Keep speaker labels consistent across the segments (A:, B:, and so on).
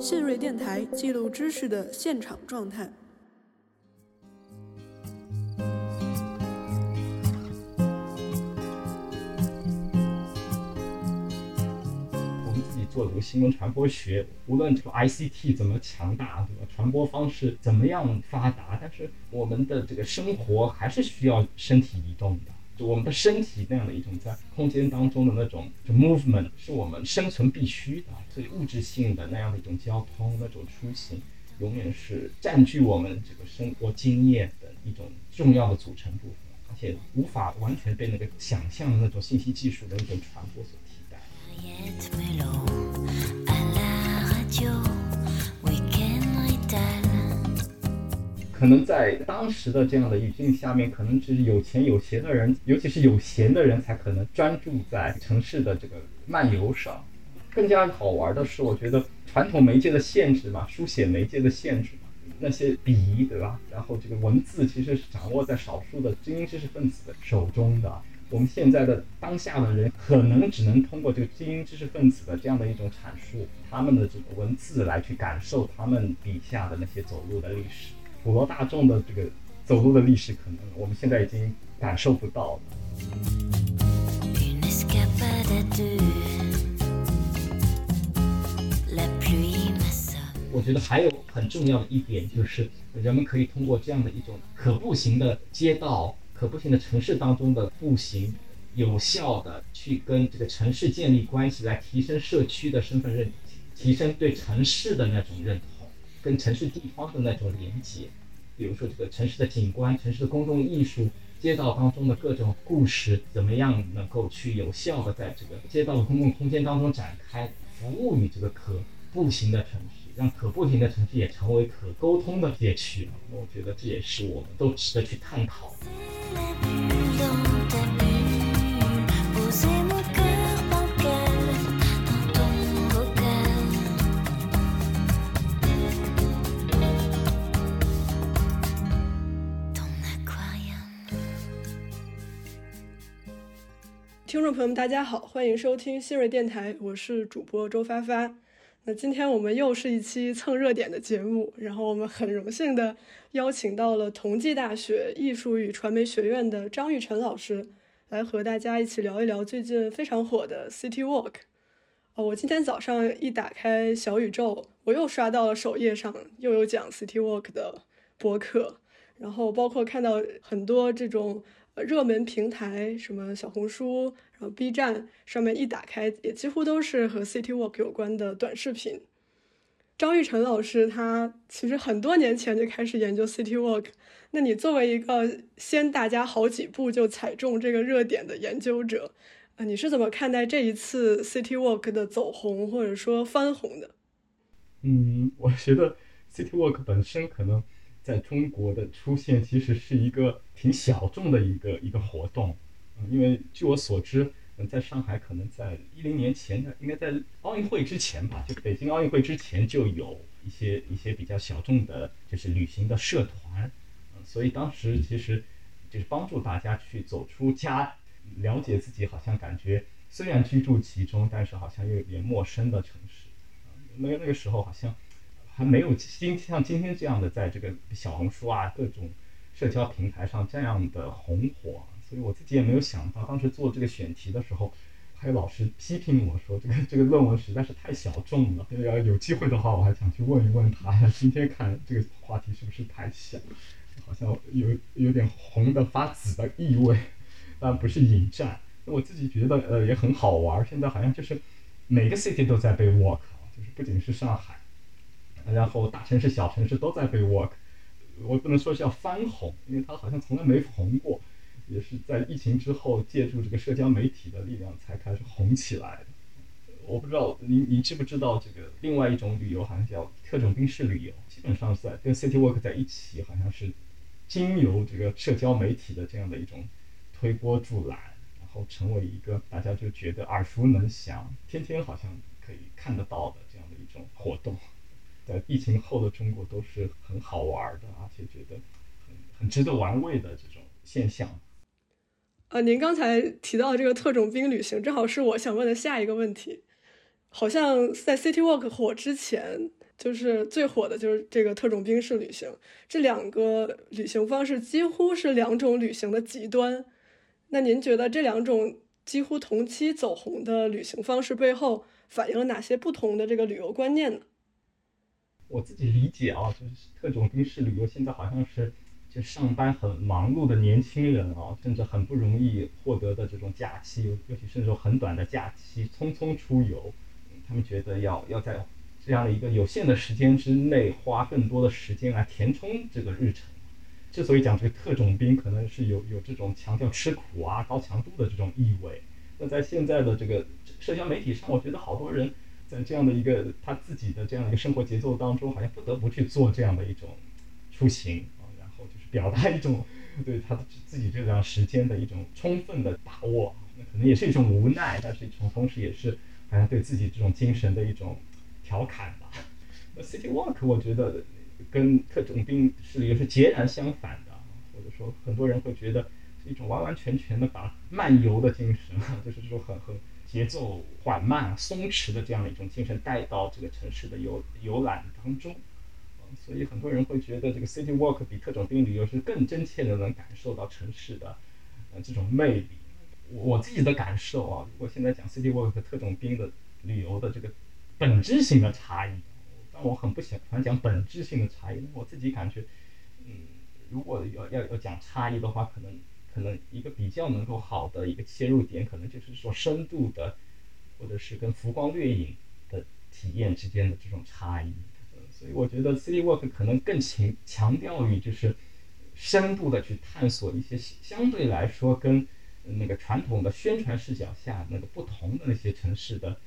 A: 信瑞电台记录知识的现场状态。
B: 我们自己做这个新闻传播学，无论这个 ICT 怎么强大，对吧？传播方式怎么样发达，但是我们的这个生活还是需要身体移动的。就我们的身体那样的一种在空间当中的那种 movement，是我们生存必须的。所以物质性的那样的一种交通，那种出行，永远是占据我们这个生活经验的一种重要的组成部分，而且无法完全被那个想象的那种信息技术的一种传播所替代。可能在当时的这样的语境下面，可能只是有钱有闲的人，尤其是有闲的人才可能专注在城市的这个漫游上。更加好玩的是，我觉得传统媒介的限制嘛，书写媒介的限制嘛，那些笔对吧？然后这个文字其实是掌握在少数的精英知识分子的手中的。我们现在的当下的人，可能只能通过这个精英知识分子的这样的一种阐述，他们的这个文字来去感受他们笔下的那些走路的历史。普罗大众的这个走路的历史，可能我们现在已经感受不到了。我觉得还有很重要的一点，就是人们可以通过这样的一种可步行的街道、可步行的城市当中的步行，有效的去跟这个城市建立关系，来提升社区的身份认同，提升对城市的那种认同。跟城市地方的那种连接，比如说这个城市的景观、城市的公共艺术、街道当中的各种故事，怎么样能够去有效的在这个街道的公共空间当中展开，服务于这个可步行的城市，让可步行的城市也成为可沟通的街区。我觉得这也是我们都值得去探讨。
A: 听众朋友们，大家好，欢迎收听新锐电台，我是主播周发发。那今天我们又是一期蹭热点的节目，然后我们很荣幸的邀请到了同济大学艺术与传媒学院的张玉成老师，来和大家一起聊一聊最近非常火的 City Walk。哦，我今天早上一打开小宇宙，我又刷到了首页上又有讲 City Walk 的博客，然后包括看到很多这种。热门平台什么小红书，然后 B 站上面一打开，也几乎都是和 City Walk 有关的短视频。张玉成老师他其实很多年前就开始研究 City Walk，那你作为一个先大家好几步就踩中这个热点的研究者，啊，你是怎么看待这一次 City Walk 的走红或者说翻红的？
B: 嗯，我觉得 City Walk 本身可能。在中国的出现其实是一个挺小众的一个一个活动，嗯，因为据我所知，嗯，在上海可能在一零年前的，应该在奥运会之前吧，就北京奥运会之前就有一些一些比较小众的，就是旅行的社团，嗯，所以当时其实就是帮助大家去走出家，了解自己，好像感觉虽然居住其中，但是好像又有点陌生的城市，那个那个时候好像。还没有今像今天这样的在这个小红书啊各种社交平台上这样的红火，所以我自己也没有想到，当时做这个选题的时候，还有老师批评我说这个这个论文实在是太小众了。要有机会的话，我还想去问一问他。今天看这个话题是不是太小，好像有有点红的发紫的意味，但不是引战。我自己觉得呃也很好玩。现在好像就是每个 city 都在被 walk，就是不仅是上海。然后大城市、小城市都在被 work，我不能说是要翻红，因为它好像从来没红过，也是在疫情之后借助这个社交媒体的力量才开始红起来的。我不知道你你知不知道这个另外一种旅游好像叫特种兵式旅游，基本上是在跟 city walk 在一起，好像是经由这个社交媒体的这样的一种推波助澜，然后成为一个大家就觉得耳熟能详、天天好像可以看得到的这样的一种活动。在疫情后的中国都是很好玩的，而且觉得很很值得玩味的这种现象。
A: 呃，您刚才提到这个特种兵旅行，正好是我想问的下一个问题。好像在 City Walk 火之前，就是最火的就是这个特种兵式旅行，这两个旅行方式几乎是两种旅行的极端。那您觉得这两种几乎同期走红的旅行方式背后反映了哪些不同的这个旅游观念呢？
B: 我自己理解啊，就是特种兵式旅游现在好像是就上班很忙碌的年轻人啊，甚至很不容易获得的这种假期，尤其是那种很短的假期，匆匆出游，他们觉得要要在。这样的一个有限的时间之内，花更多的时间来填充这个日程。之所以讲这个特种兵，可能是有有这种强调吃苦啊、高强度的这种意味。那在现在的这个社交媒体上，我觉得好多人在这样的一个他自己的这样一个生活节奏当中，好像不得不去做这样的一种出行啊，然后就是表达一种对他自己这段时间的一种充分的把握。那可能也是一种无奈，但是一同时也是好像对自己这种精神的一种。调侃吧，那 City Walk 我觉得跟特种兵是也是截然相反的，或者说很多人会觉得是一种完完全全的把漫游的精神，就是这种很很节奏缓慢、松弛的这样的一种精神带到这个城市的游游览当中，所以很多人会觉得这个 City Walk 比特种兵旅游是更真切的能感受到城市的呃这种魅力。我自己的感受啊，如果现在讲 City Walk 和特种兵的旅游的这个。本质性的差异，但我很不喜欢讲本质性的差异。我自己感觉，嗯，如果要要要讲差异的话，可能可能一个比较能够好的一个切入点，可能就是说深度的，或者是跟浮光掠影的体验之间的这种差异。所以我觉得 City Walk 可能更强强调于就是深度的去探索一些相对来说跟那个传统的宣传视角下那个不同的那些城市的。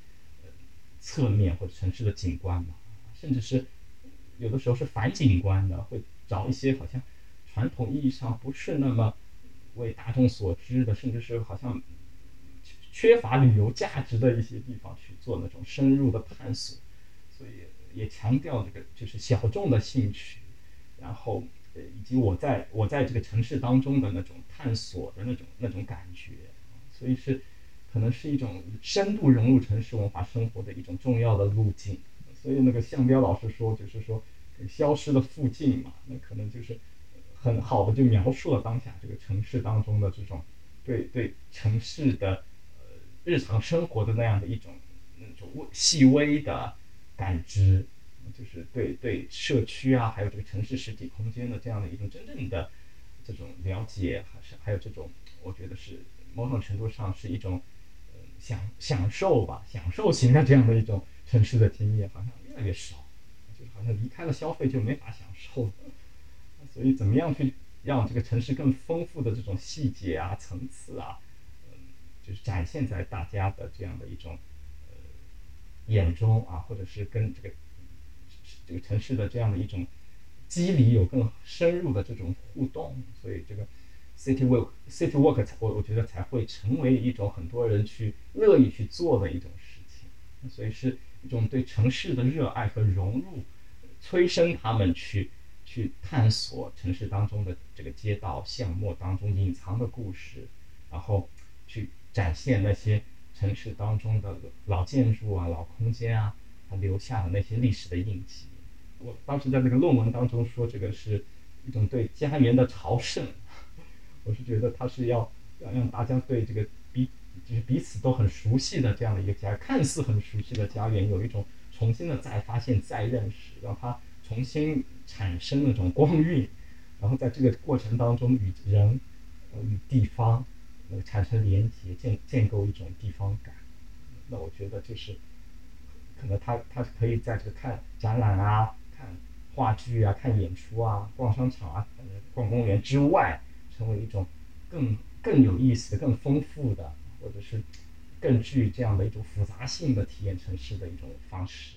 B: 侧面或者城市的景观嘛，甚至是有的时候是反景观的，会找一些好像传统意义上不是那么为大众所知的，甚至是好像缺乏旅游价值的一些地方去做那种深入的探索，所以也强调这个就是小众的兴趣，然后呃以及我在我在这个城市当中的那种探索的那种那种感觉，所以是。可能是一种深度融入城市文化生活的一种重要的路径，所以那个向彪老师说，就是说消失的附近嘛，那可能就是很好的就描述了当下这个城市当中的这种对对城市的呃日常生活的那样的一种那种细微的感知，就是对对社区啊，还有这个城市实体空间的这样的一种真正的这种了解，还是还有这种我觉得是某种程度上是一种。享享受吧，享受型的这样的一种城市的经验好像越来越少，就是好像离开了消费就没法享受了。所以怎么样去让这个城市更丰富的这种细节啊、层次啊，嗯，就是展现在大家的这样的一种呃眼中啊，或者是跟这个这个城市的这样的一种机理有更深入的这种互动，所以这个。City Walk，City Walk 才我我觉得才会成为一种很多人去乐意去做的一种事情，所以是一种对城市的热爱和融入，催生他们去去探索城市当中的这个街道巷陌当中隐藏的故事，然后去展现那些城市当中的老建筑啊、老空间啊，它留下的那些历史的印记。我当时在那个论文当中说，这个是一种对家园的朝圣。我是觉得他是要要让大家对这个彼就是彼此都很熟悉的这样的一个家，看似很熟悉的家园，有一种重新的再发现、再认识，让它重新产生那种光晕，然后在这个过程当中与人、与地方产生连接，建建构一种地方感。那我觉得就是可能他他可以在这个看展览啊、看话剧啊、看演出啊、逛商场啊、逛公园之外。成为一种更更有意思、更丰富的，或者是更具这样的一种复杂性的体验城市的一种方式。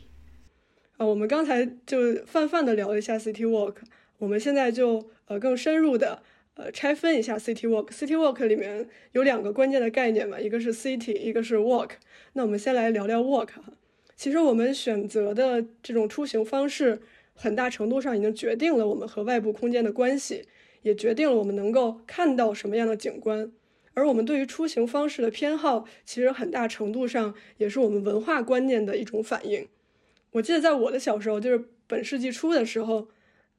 A: 啊，我们刚才就泛泛的聊了一下 City Walk，我们现在就呃更深入的呃拆分一下 City Walk。City Walk 里面有两个关键的概念嘛，一个是 City，一个是 Walk。那我们先来聊聊 Walk 哈。其实我们选择的这种出行方式，很大程度上已经决定了我们和外部空间的关系。也决定了我们能够看到什么样的景观，而我们对于出行方式的偏好，其实很大程度上也是我们文化观念的一种反应。我记得在我的小时候，就是本世纪初的时候，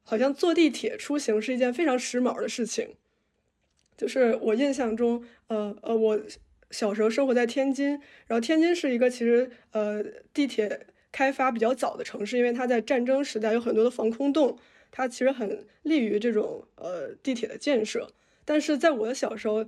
A: 好像坐地铁出行是一件非常时髦的事情。就是我印象中，呃呃，我小时候生活在天津，然后天津是一个其实呃地铁开发比较早的城市，因为它在战争时代有很多的防空洞，它其实很利于这种呃地铁的建设。但是在我的小时候，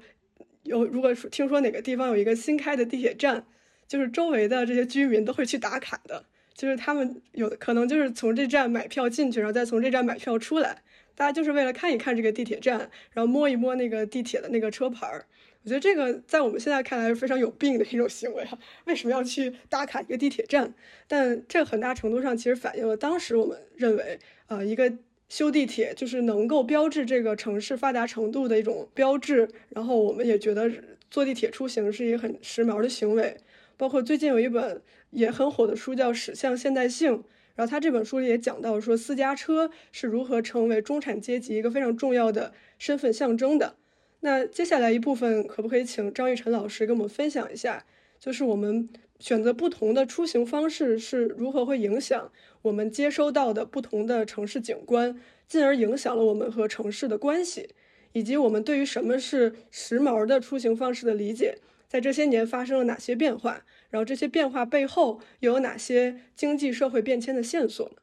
A: 有如果听说哪个地方有一个新开的地铁站，就是周围的这些居民都会去打卡的，就是他们有可能就是从这站买票进去，然后再从这站买票出来。大家就是为了看一看这个地铁站，然后摸一摸那个地铁的那个车牌儿。我觉得这个在我们现在看来是非常有病的一种行为啊！为什么要去打卡一个地铁站？但这很大程度上其实反映了当时我们认为，呃，一个修地铁就是能够标志这个城市发达程度的一种标志。然后我们也觉得坐地铁出行是一个很时髦的行为。包括最近有一本也很火的书叫《驶向现代性》。然后他这本书里也讲到说，私家车是如何成为中产阶级一个非常重要的身份象征的。那接下来一部分，可不可以请张玉晨老师跟我们分享一下，就是我们选择不同的出行方式是如何会影响我们接收到的不同的城市景观，进而影响了我们和城市的关系，以及我们对于什么是时髦的出行方式的理解，在这些年发生了哪些变化？然后这些变化背后又有哪些经济社会变迁的线索呢？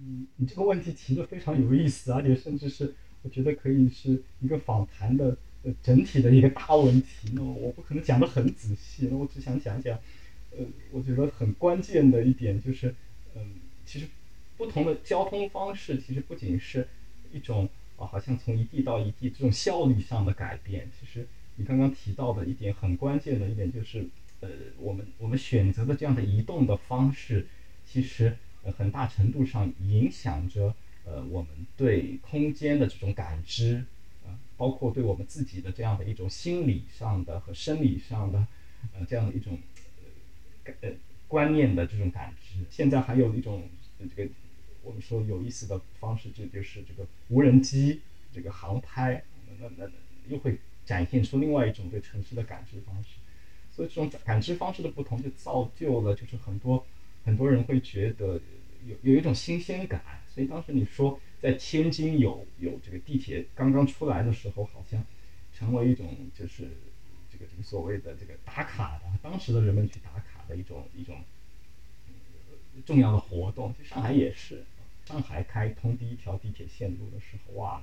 B: 嗯，你这个问题提的非常有意思，而且甚至是我觉得可以是一个访谈的呃整体的一个大问题。那我不可能讲的很仔细，那我只想讲讲，呃，我觉得很关键的一点就是，嗯，其实不同的交通方式其实不仅是一种啊，好像从一地到一地这种效率上的改变。其实你刚刚提到的一点很关键的一点就是。呃，我们我们选择的这样的移动的方式，其实呃很大程度上影响着呃我们对空间的这种感知啊，包括对我们自己的这样的一种心理上的和生理上的呃这样的一种呃观念的这种感知。现在还有一种这个我们说有意思的方式，这就是这个无人机这个航拍，那那那又会展现出另外一种对城市的感知方式。所以这种感知方式的不同，就造就了就是很多很多人会觉得有有一种新鲜感。所以当时你说在天津有有这个地铁刚刚出来的时候，好像成为一种就是这个这个所谓的这个打卡的，当时的人们去打卡的一种一种重要的活动。其实上海也是，上海开通第一条地铁线路的时候，哇，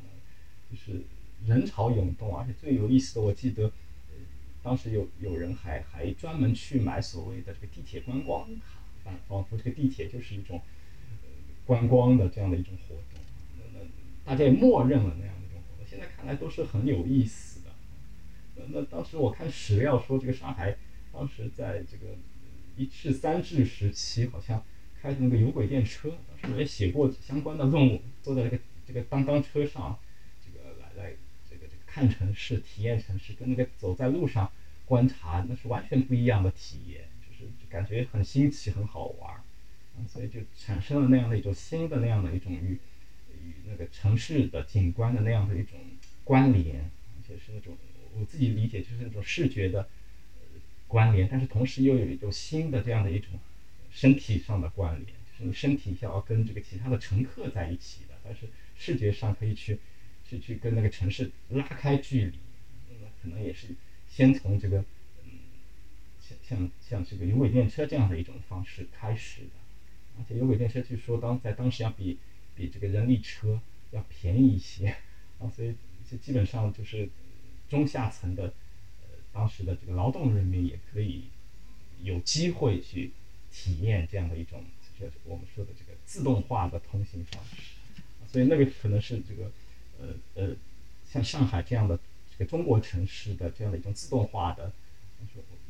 B: 就是人潮涌动，而且最有意思的，我记得。当时有有人还还专门去买所谓的这个地铁观光卡，仿佛这个地铁就是一种观光的这样的一种活动，那那大家也默认了那样的一种活动。现在看来都是很有意思的。那那当时我看史料说，这个上海当时在这个一至三至时期，好像开的那个有轨电车，当时我也写过相关的论文，坐在这个这个当当车上。这个来来看城市、体验城市，跟那个走在路上观察，那是完全不一样的体验，就是感觉很新奇、很好玩儿，所以就产生了那样的一种新的那样的一种与与那个城市的景观的那样的一种关联，而且是那种我自己理解就是那种视觉的关联，但是同时又有一种新的这样的一种身体上的关联，就是你身体要跟这个其他的乘客在一起的，但是视觉上可以去。去去跟那个城市拉开距离，那可能也是先从这个嗯，像像像这个有轨电车这样的一种方式开始的，而且有轨电车据说当在当时要比比这个人力车要便宜一些，啊，所以就基本上就是中下层的呃当时的这个劳动人民也可以有机会去体验这样的一种就是我们说的这个自动化的通行方式，所以那个可能是这个。呃呃，像上海这样的这个中国城市的这样的一种自动化的，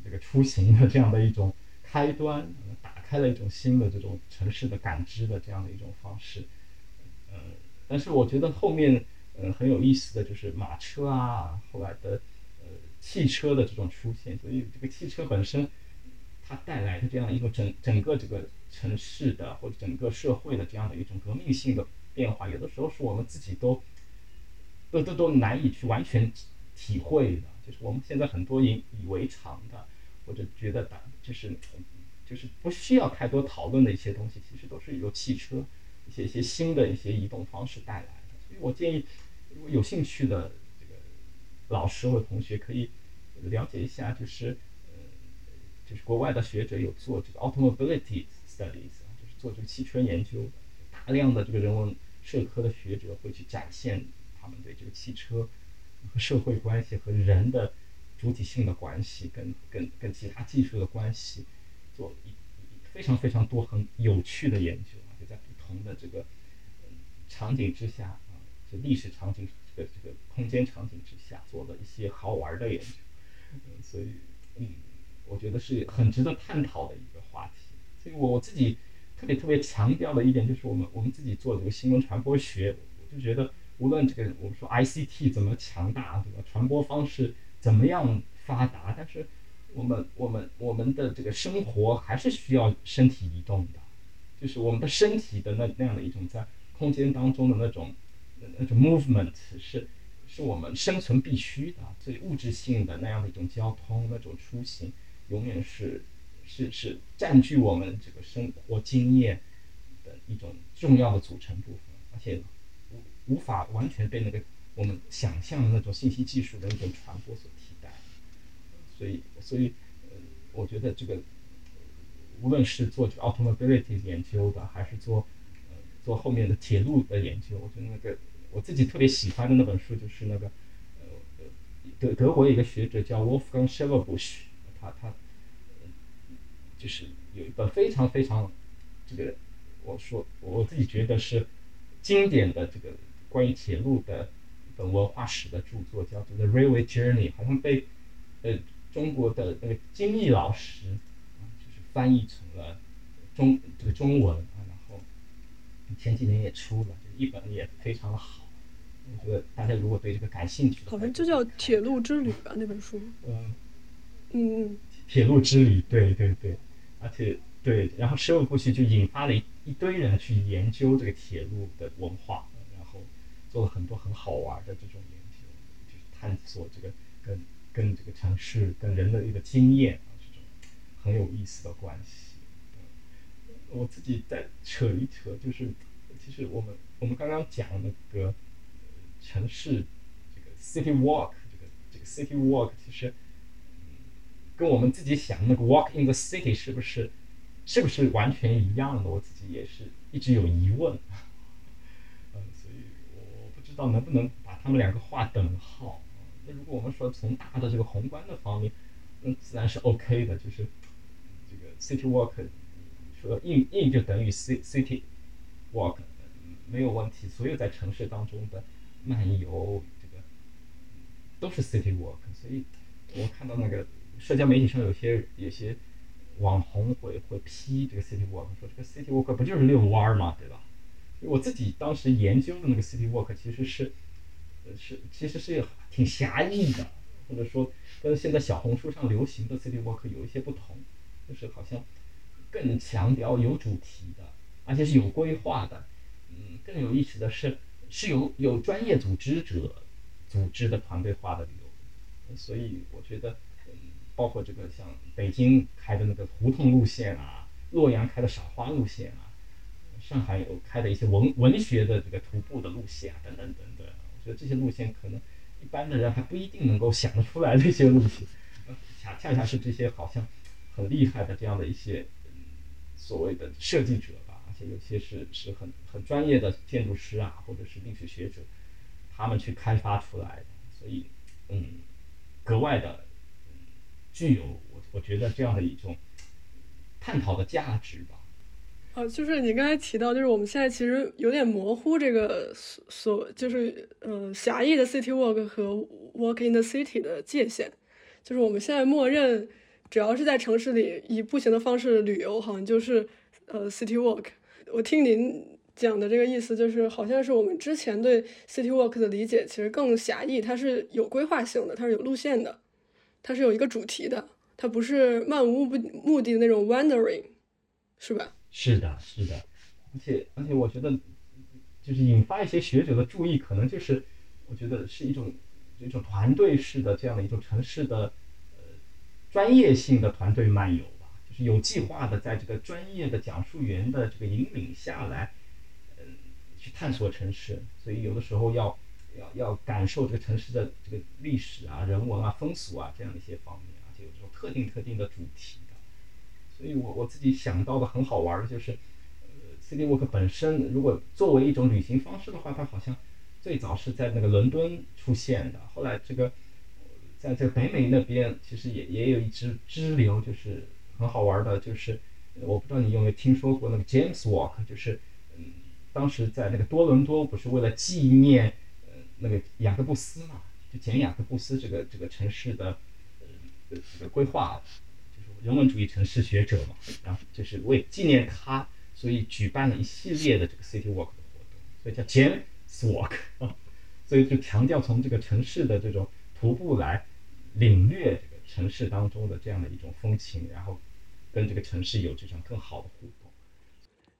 B: 这个出行的这样的一种开端，打开了一种新的这种城市的感知的这样的一种方式。呃，但是我觉得后面呃很有意思的就是马车啊，后来的呃汽车的这种出现，所以这个汽车本身它带来的这样一个整整个这个城市的或者整个社会的这样的一种革命性的变化，有的时候是我们自己都。都都都难以去完全体会的，就是我们现在很多以以为常的，或者觉得打就是就是不需要太多讨论的一些东西，其实都是由汽车一些一些新的一些移动方式带来的。所以我建议，如果有兴趣的这个老师或者同学可以了解一下，就是呃，就是国外的学者有做这个 automobility studies，就是做这个汽车研究，大量的这个人文社科的学者会去展现他们对这个汽车和社会关系和人的。主体性的关系跟跟跟其他技术的关系，做了一非常非常多很有趣的研究，就在不同的这个场景之下啊，就历史场景这个这个空间场景之下做的一些好玩的研究，所以嗯，我觉得是很值得探讨的一个话题。所以我自己特别特别强调的一点就是，我们我们自己做这个新闻传播学，我就觉得无论这个我们说 ICT 怎么强大，对吧？传播方式。怎么样发达？但是我们我们我们的这个生活还是需要身体移动的，就是我们的身体的那那样的一种在空间当中的那种那种 movement 是是我们生存必须的。最物质性的那样的一种交通那种出行，永远是是是占据我们这个生活经验的一种重要的组成部分，而且无法完全被那个。我们想象的那种信息技术的一种传播所替代，所以，所以，呃，我觉得这个，无论是做这个 automobility 研究的，还是做，呃，做后面的铁路的研究，我觉得那个我自己特别喜欢的那本书就是那个，呃，德德国一个学者叫 Wolfgang Schäferbusch，他他，就是有一本非常非常，这个，我说我自己觉得是经典的这个关于铁路的一。本文化史的著作叫做《The Railway Journey》，好像被呃中国的那个金毅老师啊，就是翻译成了中这个中文啊，然后前几年也出了，一本也非常的好。我觉得大家如果对这个感兴趣，
A: 好像就叫《铁路之旅》吧，那本书。嗯嗯。
B: 铁路之旅，对对对，而且对，然后十五部曲就引发了一一堆人去研究这个铁路的文化。做了很多很好玩的这种研究，就是探索这个跟跟这个城市、跟人的一个经验，这种很有意思的关系。我自己再扯一扯，就是其实我们我们刚刚讲那个城市这个 city walk，这个这个 city walk，其实跟我们自己想那个 walk in the city 是不是是不是完全一样的？我自己也是一直有疑问。知道能不能把他们两个划等号？那如果我们说从大的这个宏观的方面，那自然是 OK 的，就是这个 city walk 说硬硬就等于 city walk 没有问题。所有在城市当中的漫游，这个都是 city walk。所以我看到那个社交媒体上有些有些网红会会批这个 city walk，说这个 city walk 不就是遛弯儿嘛，对吧？我自己当时研究的那个 city walk 其实是，是其实是挺狭义的，或者说跟现在小红书上流行的 city walk 有一些不同，就是好像更强调有主题的，而且是有规划的，嗯，更有意思的是是有有专业组织者组织的团队化的旅游，所以我觉得，嗯，包括这个像北京开的那个胡同路线啊，洛阳开的赏花路线啊。上海有开的一些文文学的这个徒步的路线啊，等等等等，我觉得这些路线可能一般的人还不一定能够想得出来这些路线，恰恰恰是这些好像很厉害的这样的一些所谓的设计者吧，而且有些是是很很专业的建筑师啊，或者是历史学者，他们去开发出来的，所以嗯，格外的具有我我觉得这样的一种探讨的价值吧。
A: 哦，就是你刚才提到，就是我们现在其实有点模糊这个所所，就是呃狭义的 city walk 和 walk in the city 的界限。就是我们现在默认，只要是在城市里以步行的方式旅游，好像就是呃 city walk。我听您讲的这个意思，就是好像是我们之前对 city walk 的理解其实更狭义，它是有规划性的，它是有路线的，它是有一个主题的，它不是漫无目目的的那种 wandering，是吧？
B: 是的，是的，而且而且，我觉得就是引发一些学者的注意，可能就是我觉得是一种一种团队式的这样的一种城市的呃专业性的团队漫游吧。就是有计划的在这个专业的讲述员的这个引领下来，嗯，去探索城市。所以有的时候要要要感受这个城市的这个历史啊、人文啊、风俗啊这样的一些方面，而且有这种特定特定的主题。所以我我自己想到的很好玩的就是，呃，City Walk 本身如果作为一种旅行方式的话，它好像最早是在那个伦敦出现的，后来这个。在这个北美那边，其实也也有一支支流，就是很好玩的，就是我不知道你有没有听说过那个 James Walk，就是嗯，当时在那个多伦多，不是为了纪念呃那个雅各布斯嘛，就简雅各布斯这个这个城市的呃这个规划，人文主义城市学者嘛，然后就是为纪念他，所以举办了一系列的这个 City Walk 的活动，所以叫 James Walk 啊，所以就强调从这个城市的这种徒步来。领略这个城市当中的这样的一种风情，然后跟这个城市有这种更好的互动。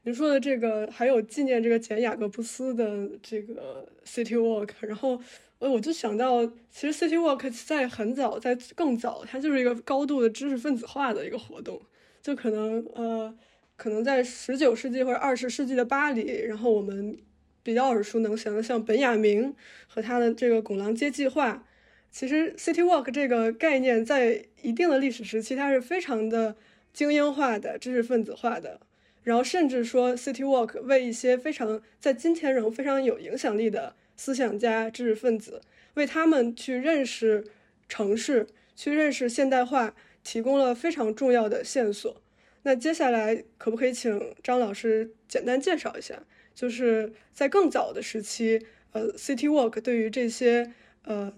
A: 您说的这个还有纪念这个简雅各布斯的这个 City Walk，然后呃我就想到，其实 City Walk 在很早，在更早，它就是一个高度的知识分子化的一个活动，就可能呃可能在十九世纪或者二十世纪的巴黎，然后我们比较耳熟能详的像本雅明和他的这个拱廊街计划。其实，City Walk 这个概念在一定的历史时期，它是非常的精英化的、知识分子化的。然后，甚至说，City Walk 为一些非常在今天仍非常有影响力的思想家、知识分子，为他们去认识城市、去认识现代化，提供了非常重要的线索。那接下来，可不可以请张老师简单介绍一下，就是在更早的时期，呃，City Walk 对于这些呃。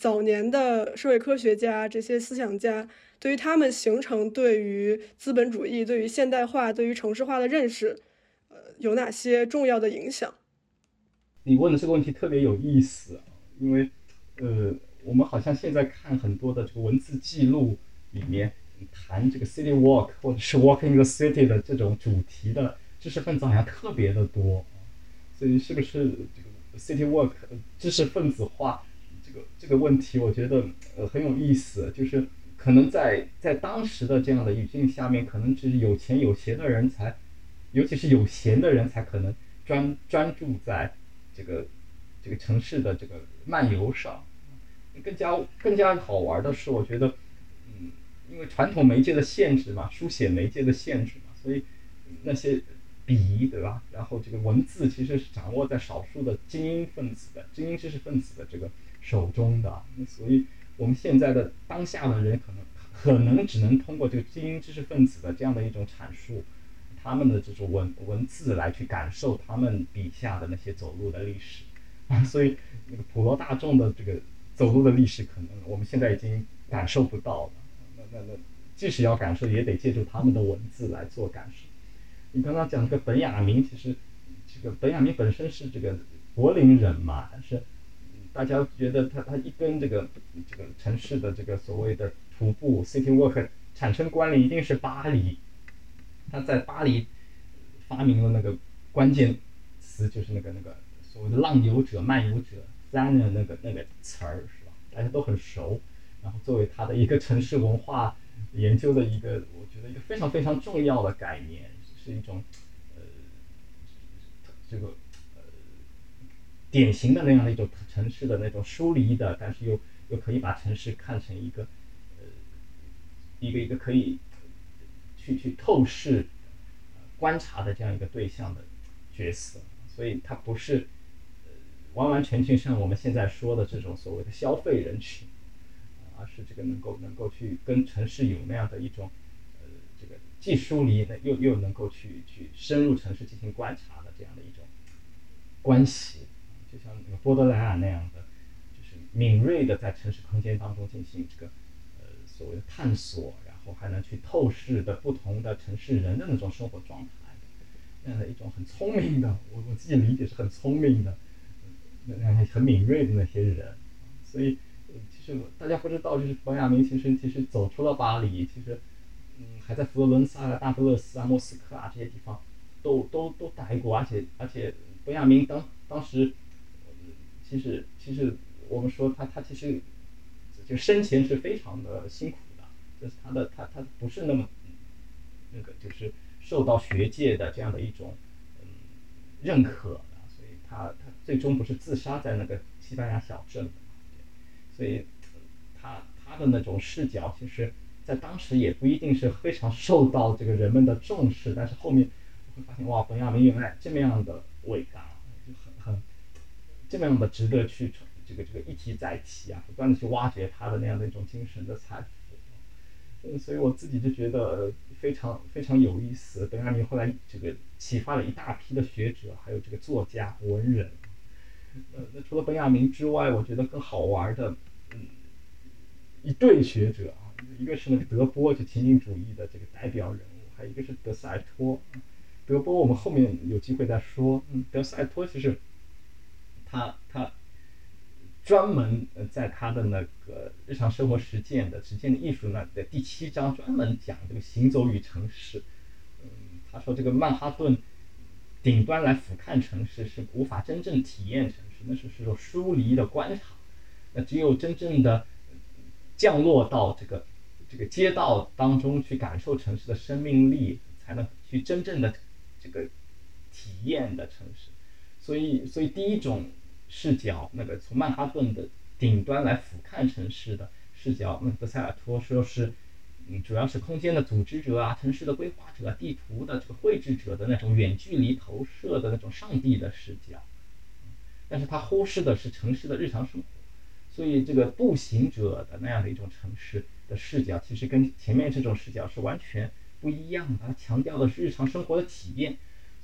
A: 早年的社会科学家，这些思想家，对于他们形成对于资本主义、对于现代化、对于城市化的认识，呃，有哪些重要的影响？
B: 你问的这个问题特别有意思，因为，呃，我们好像现在看很多的这个文字记录里面谈这个 city walk 或者是 walking the city 的这种主题的知识分子好像特别的多，所以是不是这个 city walk 知识分子化？这个这个问题我觉得呃很有意思，就是可能在在当时的这样的语境下面，可能只是有钱有闲的人才，尤其是有闲的人才可能专专注在这个这个城市的这个漫游上。更加更加好玩的是，我觉得嗯，因为传统媒介的限制嘛，书写媒介的限制嘛，所以那些笔对吧？然后这个文字其实是掌握在少数的精英分子的精英知识分子的这个。手中的，所以我们现在的当下的人可能可能只能通过这个精英知识分子的这样的一种阐述，他们的这种文文字来去感受他们笔下的那些走路的历史，啊，所以那个普罗大众的这个走路的历史，可能我们现在已经感受不到了。那那那，即使要感受，也得借助他们的文字来做感受。你刚刚讲这个本雅明，其实这个本雅明本身是这个柏林人嘛，是。大家觉得他他一跟这个这个城市的这个所谓的徒步 city walk 产生关联，一定是巴黎。他在巴黎发明了那个关键词，就是那个那个所谓的浪游者、漫游者 z a n 那个那个词儿，是吧？大家都很熟。然后作为他的一个城市文化研究的一个，我觉得一个非常非常重要的概念，是一种呃这个呃。典型的那样的一种城市的那种疏离的，但是又又可以把城市看成一个呃一个一个可以去去透视观察的这样一个对象的角色，所以它不是完完全全像我们现在说的这种所谓的消费人群，而是这个能够能够去跟城市有那样的一种呃这个既疏离的又又能够去去深入城市进行观察的这样的一种关系。就像那个波德莱尔那样的，就是敏锐的在城市空间当中进行这个呃所谓的探索，我还能去透视的不同的城市人的那种生活状态，那样的一种很聪明的，我我自己理解是很聪明的，那那很敏锐的那些人。所以其实大家不知道，就是冯亚明其实其实走出了巴黎，其实嗯还在佛罗伦萨啊、大不勒斯啊、莫斯科啊这些地方都都都待过，而且而且冯亚明当当时。其实，其实我们说他，他其实就生前是非常的辛苦，就是他的他他不是那么那个就是受到学界的这样的一种认可，所以他他最终不是自杀在那个西班牙小镇，所以他他的那种视角，其实在当时也不一定是非常受到这个人们的重视，但是后面会发现哇，本亚明原来这么样的伟大，就很很这么样的值得去这个这个一提再提啊，不断的去挖掘他的那样的一种精神的财富。嗯，所以我自己就觉得非常非常有意思。本雅明后来这个启发了一大批的学者，还有这个作家、文人。呃，那除了本雅明之外，我觉得更好玩的，嗯，一对学者啊，一个是那个德波，就情境主义的这个代表人物，还有一个是德塞托。德波我们后面有机会再说。嗯，德塞托其实他他。专门，在他的那个日常生活实践的实践的艺术那里的第七章，专门讲这个行走与城市。嗯，他说这个曼哈顿顶端来俯瞰城市是无法真正体验城市，那是是种疏离的观察。那只有真正的降落到这个这个街道当中去感受城市的生命力，才能去真正的这个体验的城市。所以，所以第一种。视角，那个从曼哈顿的顶端来俯瞰城市的视角，那德塞尔托说是，嗯，主要是空间的组织者啊，城市的规划者，地图的这个绘制者的那种远距离投射的那种上帝的视角，但是他忽视的是城市的日常生活，所以这个步行者的那样的一种城市的视角，其实跟前面这种视角是完全不一样的，他强调的是日常生活的体验，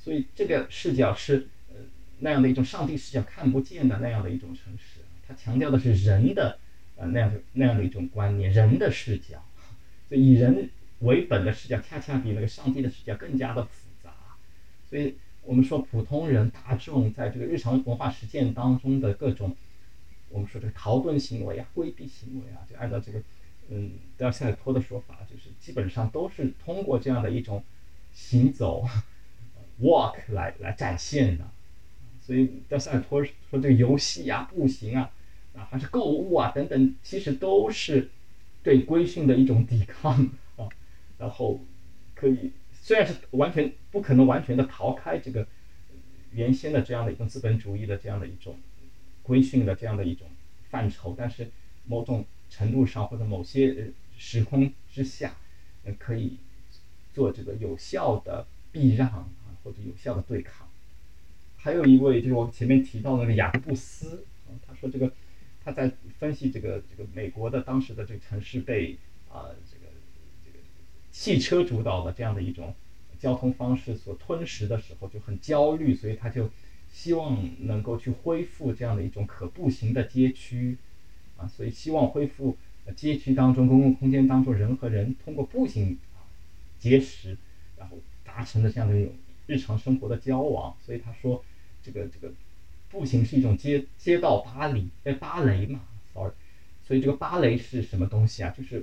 B: 所以这个视角是。那样的一种上帝视角看不见的那样的一种城市，它强调的是人的呃那样的那样的一种观念，人的视角，所以以人为本的视角，恰恰比那个上帝的视角更加的复杂。所以我们说普通人大众在这个日常文化实践当中的各种，我们说这个逃遁行为啊、规避行为啊，就按照这个嗯德尔塞托的说法，就是基本上都是通过这样的一种行走 walk 来来展现的。所以德塞尔托说这个游戏啊、步行啊、啊还是购物啊等等，其实都是对规训的一种抵抗啊。然后可以虽然是完全不可能完全的逃开这个原先的这样的一种资本主义的这样的一种规训的这样的一种范畴，但是某种程度上或者某些时空之下，可以做这个有效的避让啊，或者有效的对抗。还有一位就是我前面提到的那个雅各布斯啊，他说这个他在分析这个这个美国的当时的这个城市被啊这个这个汽车主导的这样的一种交通方式所吞噬的时候就很焦虑，所以他就希望能够去恢复这样的一种可步行的街区啊，所以希望恢复街区当中公共空间当中人和人通过步行啊结识，然后达成的这样的一种日常生活的交往，所以他说。这个这个步行是一种街街道芭蕾，哎芭蕾嘛，sorry，所以这个芭蕾是什么东西啊？就是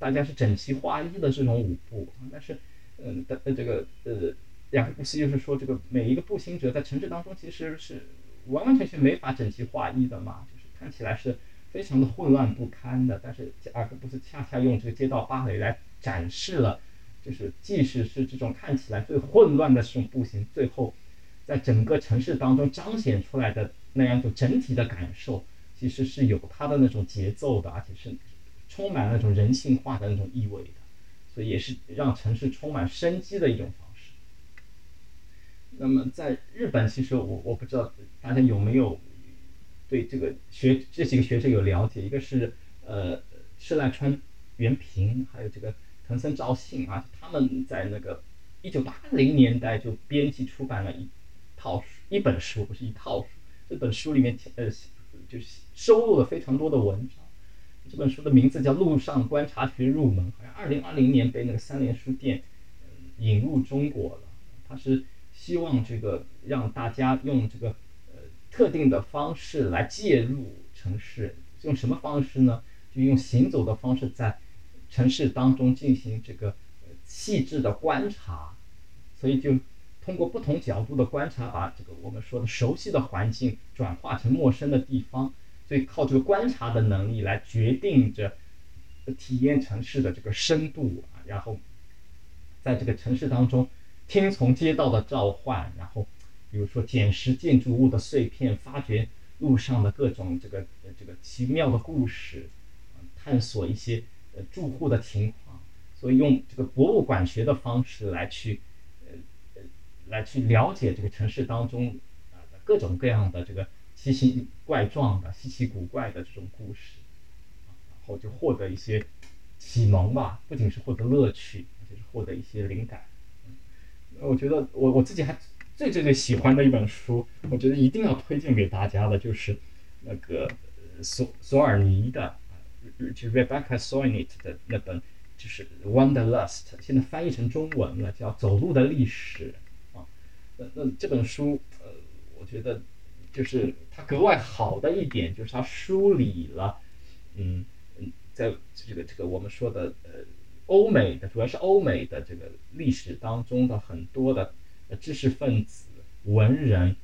B: 大家是整齐划一的这种舞步，但是，嗯，的这个呃，雅各布斯就是说，这个每一个步行者在城市当中其实是完完全全没法整齐划一的嘛，就是看起来是非常的混乱不堪的。但是雅各布斯恰恰用这个街道芭蕾来展示了，就是即使是这种看起来最混乱的这种步行，最后。在整个城市当中彰显出来的那样一种整体的感受，其实是有它的那种节奏的，而且是充满那种人性化的那种意味的，所以也是让城市充满生机的一种方式。那么在日本，其实我我不知道大家有没有对这个学这几个学者有了解，一个是呃施濑川原平，还有这个藤森昭信啊，他们在那个一九八零年代就编辑出版了一。套书一本书不是一套书，这本书里面呃就是收录了非常多的文章。这本书的名字叫《路上观察学入门》，好像二零二零年被那个三联书店引入中国了。他是希望这个让大家用这个呃特定的方式来介入城市，用什么方式呢？就用行走的方式在城市当中进行这个细致的观察，所以就。通过不同角度的观察，把这个我们说的熟悉的环境转化成陌生的地方，所以靠这个观察的能力来决定着体验城市的这个深度啊，然后在这个城市当中听从街道的召唤，然后比如说捡拾建筑物的碎片，发掘路上的各种这个这个奇妙的故事，探索一些呃住户的情况，所以用这个博物馆学的方式来去来去了解这个城市当中啊各种各样的这个奇形怪状的稀奇古怪的这种故事，然后就获得一些。启蒙吧，不仅是获得乐趣，而且是获得一些灵感。我觉得我我自己还最最最喜欢的一本书，我觉得一定要推荐给大家的，就是那个索索尔尼的，就 Rebecca Solnit 的那本，就是《Wanderlust》，现在翻译成中文了，叫《走路的历史》。那那这本书，呃，我觉得就是它格外好的一点，就是它梳理了，嗯。在这个这个我们说的呃欧美的主要是欧美的这个历史当中的很多的知识分子文人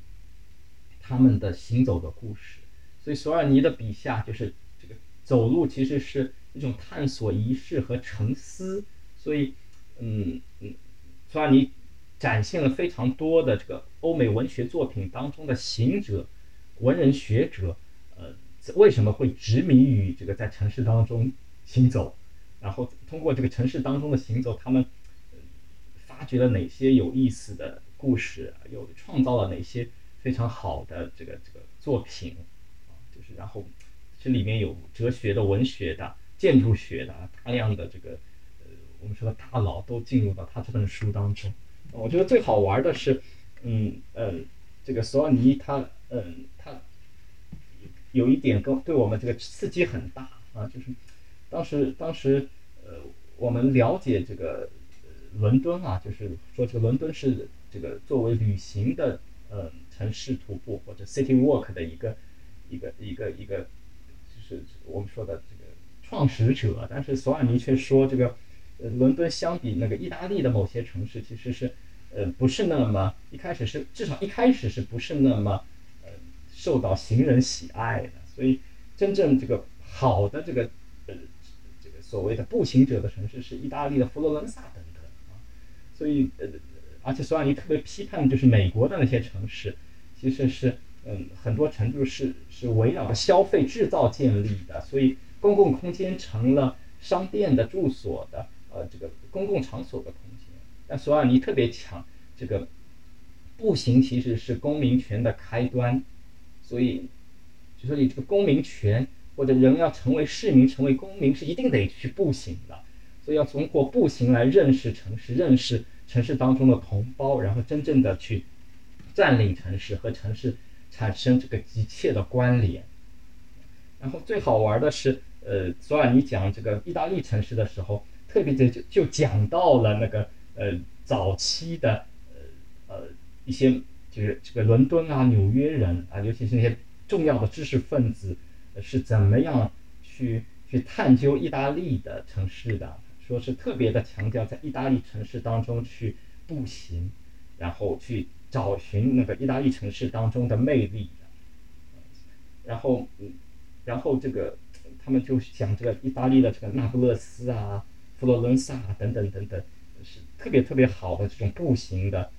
B: 他们的行走的故事，所以索尔尼的笔下就是这个走路其实是一种探索仪式和沉思，所以嗯嗯索尔尼展现了非常多的这个欧美文学作品当中的行者文人学者呃。为什么会执迷于这个在城市当中行走？然后通过这个城市当中的行走，他们发掘了哪些有意思的故事？又创造了哪些非常好的这个这个作品？就是然后这里面有哲学的、文学的、建筑学的，大量的这个呃我们说的大佬都进入到他这本书当中。我觉得最好玩的是，嗯嗯，这个索尔尼他嗯他。有一点跟对我们这个刺激很大啊，就是当时当时呃我们了解这个伦敦啊，就是说这个伦敦是这个作为旅行的呃城市徒步或者 city walk 的一个一个一个一个就是我们说的这个创始者，但是索尔尼却说这个呃伦敦相比那个意大利的某些城市其实是呃不是那么一开始是至少一开始是不是那么呃。受到行人喜爱的，所以真正这个好的这个呃这个所谓的步行者的城市是意大利的佛罗伦萨等等啊，所以呃而且索尔尼特别批判就是美国的那些城市，其实是嗯很多程度是是围绕着消费制造建立的，所以公共空间成了商店的住所的呃这个公共场所的那，索尔尼特别强这个步行其实是公民权的开端。所以，就说你这个公民权，或者人要成为市民、成为公民，是一定得去步行的。所以要通过步行来认识城市，认识城市当中的同胞，然后真正的去占领城市，和城市产生这个急切的关联。然后最好玩的是，呃，索尔尼讲这个意大利城市的时候，特别的就就讲到了那个呃早期的呃呃一些。就是这个伦敦啊、纽约人啊，尤其是那些重要的知识分子，是怎么样去去探究意大利的城市的？说是特别的强调在意大利城市当中去步行，然后去找寻那个意大利城市当中的魅力。然后嗯，然后这个他们就讲这个意大利的这个那不勒斯啊、佛罗伦萨等等等等，特别特别好的这种步行的。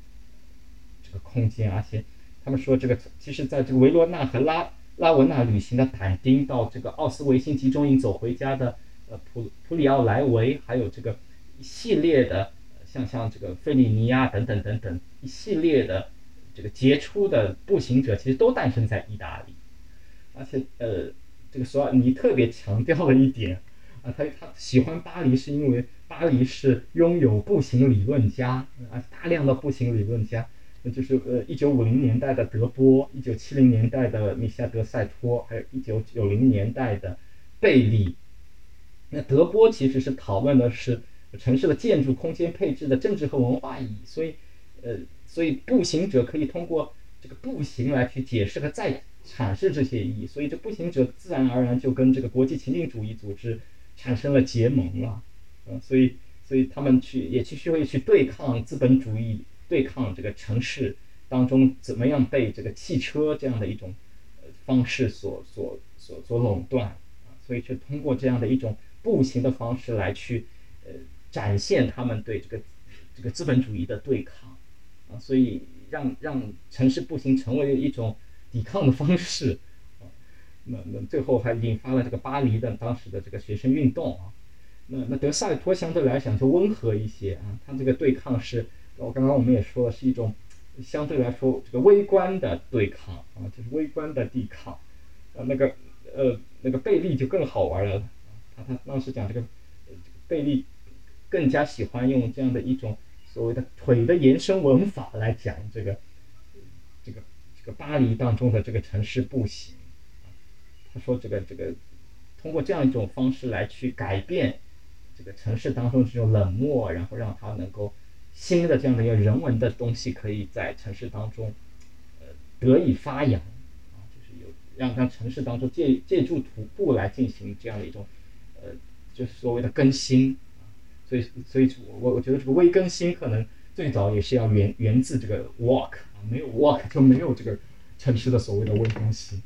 B: 这个空间，而且他们说，这个其实在这个维罗纳和拉拉文纳旅行的但丁，到这个奥斯维辛集中营走回家的呃普普里奥莱维，还有这个一系列的像像这个费里尼亚等等等等一系列的这个杰出的步行者，其实都诞生在意大利。而且呃，这个索尔尼特别强调了一点啊，他他喜欢巴黎是因为巴黎是拥有步行理论家啊，大量的步行理论家。那就是呃，一九五零年代的德波，一九七零年代的米夏德塞托，还有一九九零年代的贝利。那德波其实是讨论的是城市的建筑空间配置的政治和文化意义，所以呃，所以步行者可以通过这个步行来去解释和再阐释这些意义，所以这步行者自然而然就跟这个国际情境主义组织产生了结盟了，嗯，所以所以他们去也继续会去对抗资本主义。对抗这个城市当中怎么样被这个汽车这样的一种方式所所所所垄断啊，所以就通过这样的一种步行的方式来去呃展现他们对这个这个资本主义的对抗啊，所以让让城市步行成为一种抵抗的方式啊。那那最后还引发了这个巴黎的当时的这个学生运动啊。那那德塞托相对来讲就温和一些啊，他这个对抗是，我刚刚我们也说了，是一种相对来说这个微观的对抗啊，就是微观的抵抗啊。那个呃那个贝利就更好玩了，他他当时讲这个贝利更加喜欢用这样的一种。所谓的腿的延伸文法来讲这个，这个这个巴黎当中的这个城市步行，他说这个这个通过这样一种方式来去改变这个城市当中这种冷漠，然后让它能够新的这样的一个人文的东西可以在城市当中呃得以发扬啊，就是有让让城市当中借借助徒步来进行这样的一种呃就是所谓的更新。所以，所以我我觉得这个微更新可能最早也是要源源自这个 walk 啊，没有 walk 就没有这个城市的所谓的微更新。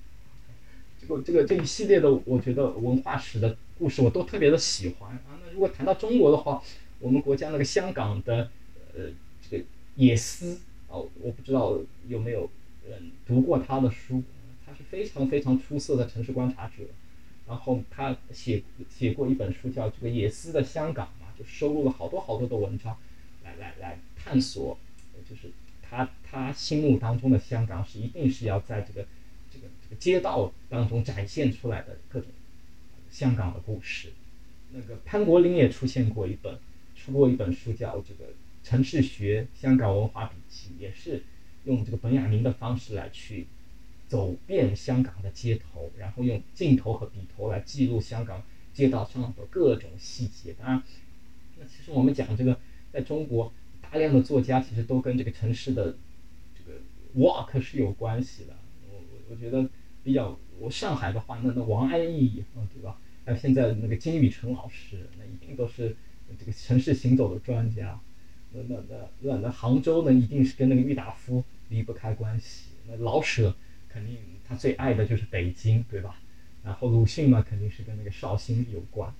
B: 这个这个这一系列的，我觉得文化史的故事我都特别的喜欢啊。那如果谈到中国的话，我们国家那个香港的呃这个野思啊，我不知道有没有人读过他的书，他是非常非常出色的城市观察者。然后他写写过一本书叫《这个野思的香港》。嘛，就收录了好多好多的文章，来来来探索，就是他他心目当中的香港是一定是要在这个这个这个街道当中展现出来的各种香港的故事。那个潘国林也出现过一本，出过一本书叫《这个城市学香港文化笔记》，也是用这个本雅明的方式来去走遍香港的街头，然后用镜头和笔头来记录香港街道上的各种细节。当然。那其实我们讲这个，在中国大量的作家其实都跟这个城市的这个 walk 是有关系的。我我我觉得比较，我上海的话，那那王安忆，嗯，对吧？还有现在那个金宇澄老师，那一定都是这个城市行走的专家。那那那那那杭州呢，一定是跟那个郁达夫离不开关系。那老舍肯定他最爱的就是北京，对吧？然后鲁迅嘛，肯定是跟那个绍兴有关。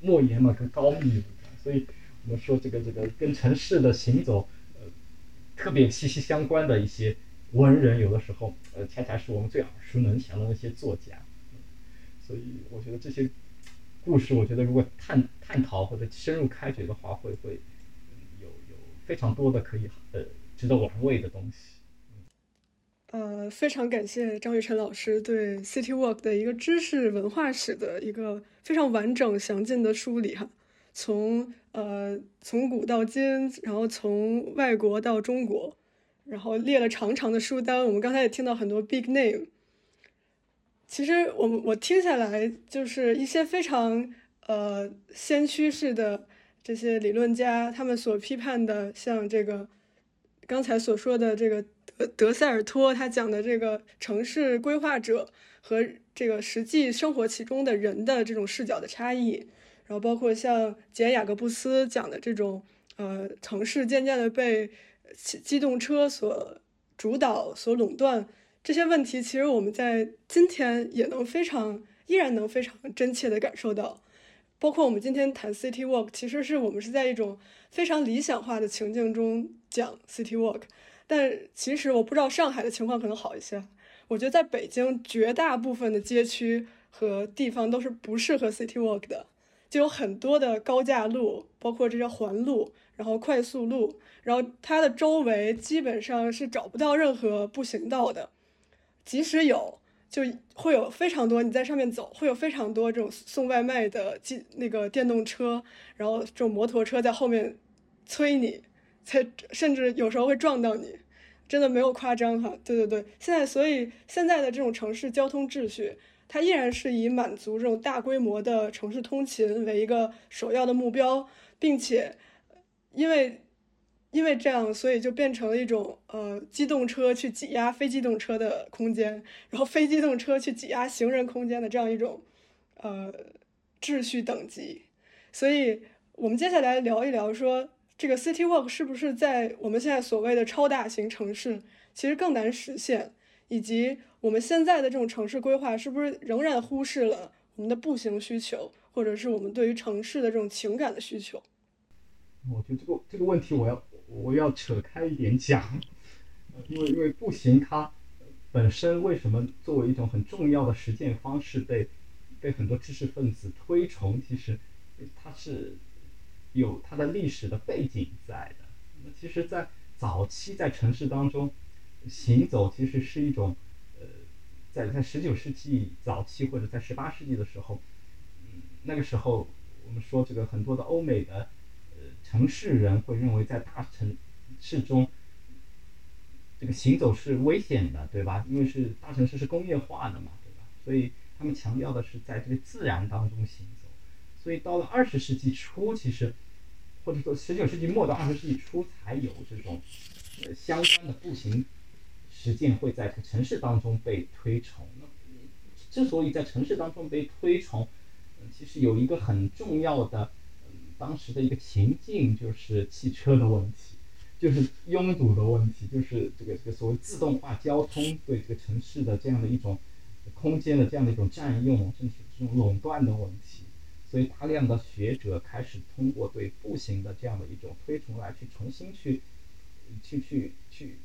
B: 莫言嘛，跟高密有关。所以，我们说这个这个跟城市的行走，呃，特别息息相关的一些文人，有的时候，呃，恰恰是我们最耳熟能详的那些作家。所以，我觉得这些故事，我觉得如果探探讨或者深入开掘的话，会会有有非常多的可以呃值得玩味的东西。
A: 呃，非常感谢张雨晨老师对 City Walk 的一个知识文化史的一个非常完整详尽的梳理哈。从呃从古到今，然后从外国到中国，然后列了长长的书单。我们刚才也听到很多 big name。其实我我听下来，就是一些非常呃先驱式的这些理论家，他们所批判的，像这个刚才所说的这个德德塞尔托，他讲的这个城市规划者和这个实际生活其中的人的这种视角的差异。然后包括像简雅各布斯讲的这种，呃，城市渐渐的被机动车所主导、所垄断这些问题，其实我们在今天也能非常依然能非常真切的感受到。包括我们今天谈 City Walk，其实是我们是在一种非常理想化的情境中讲 City Walk，但其实我不知道上海的情况可能好一些。我觉得在北京绝大部分的街区和地方都是不适合 City Walk 的。就有很多的高架路，包括这些环路，然后快速路，然后它的周围基本上是找不到任何步行道的，即使有，就会有非常多你在上面走，会有非常多这种送外卖的机那个电动车，然后这种摩托车在后面催你，才甚至有时候会撞到你，真的没有夸张哈。对对对，现在所以现在的这种城市交通秩序。它依然是以满足这种大规模的城市通勤为一个首要的目标，并且，因为，因为这样，所以就变成了一种呃，机动车去挤压非机动车的空间，然后非机动车去挤压行人空间的这样一种呃秩序等级。所以，我们接下来聊一聊，说这个 City Walk 是不是在我们现在所谓的超大型城市，其实更难实现，以及。我们现在的这种城市规划是不是仍然忽视了我们的步行需求，或者是我们对于城市的这种情感的需求？
C: 我觉得这个这个问题，我要
B: 我要扯开一点讲，因为因为步行它本身为什么作为一种很重要的实践方式被被很多知识分子推崇，其实它是有它的历史的背景在的。那其实，在早期在城市当中行走，其实是一种呃，在在十九世纪早期或者在十八世纪的时候，那个时候我们说这个很多的欧美的。城市人会认为在大城市中，这个行走是危险的，对吧？因为是大城市是工业化的嘛，对吧？所以他们强调的是在这个自然当中行走。所以到了二十世纪初，其实或者说十九世纪末到二十世纪初，才有这种呃相关的步行实践会在城市当中被推崇。那之所以在城市当中被推崇，其实有一个很重要的。当时的一个情境就是汽车的问题，就是拥堵的问题，就是这个这个所谓自动化交通对这个城市的这样的一种空间的这样的一种占用，甚至这种垄断的问题。所以大量的学者开始通过对步行的这样的一种推崇来去重新去去去去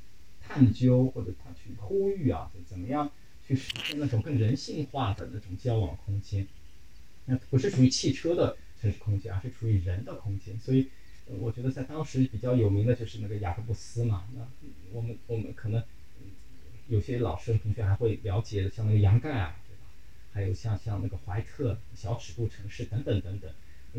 B: 探究或者他去呼吁啊，怎么样去实现那种更人性化的那种交往空间？那不是属于汽车的。城市空间，而是处于人的空间，所以我觉得在当时比较有名的就是那个雅各布斯嘛。那我们我们可能有些老师同学还会了解像那个杨盖尔，对吧？还有像像那个怀特小尺度城市等等等等，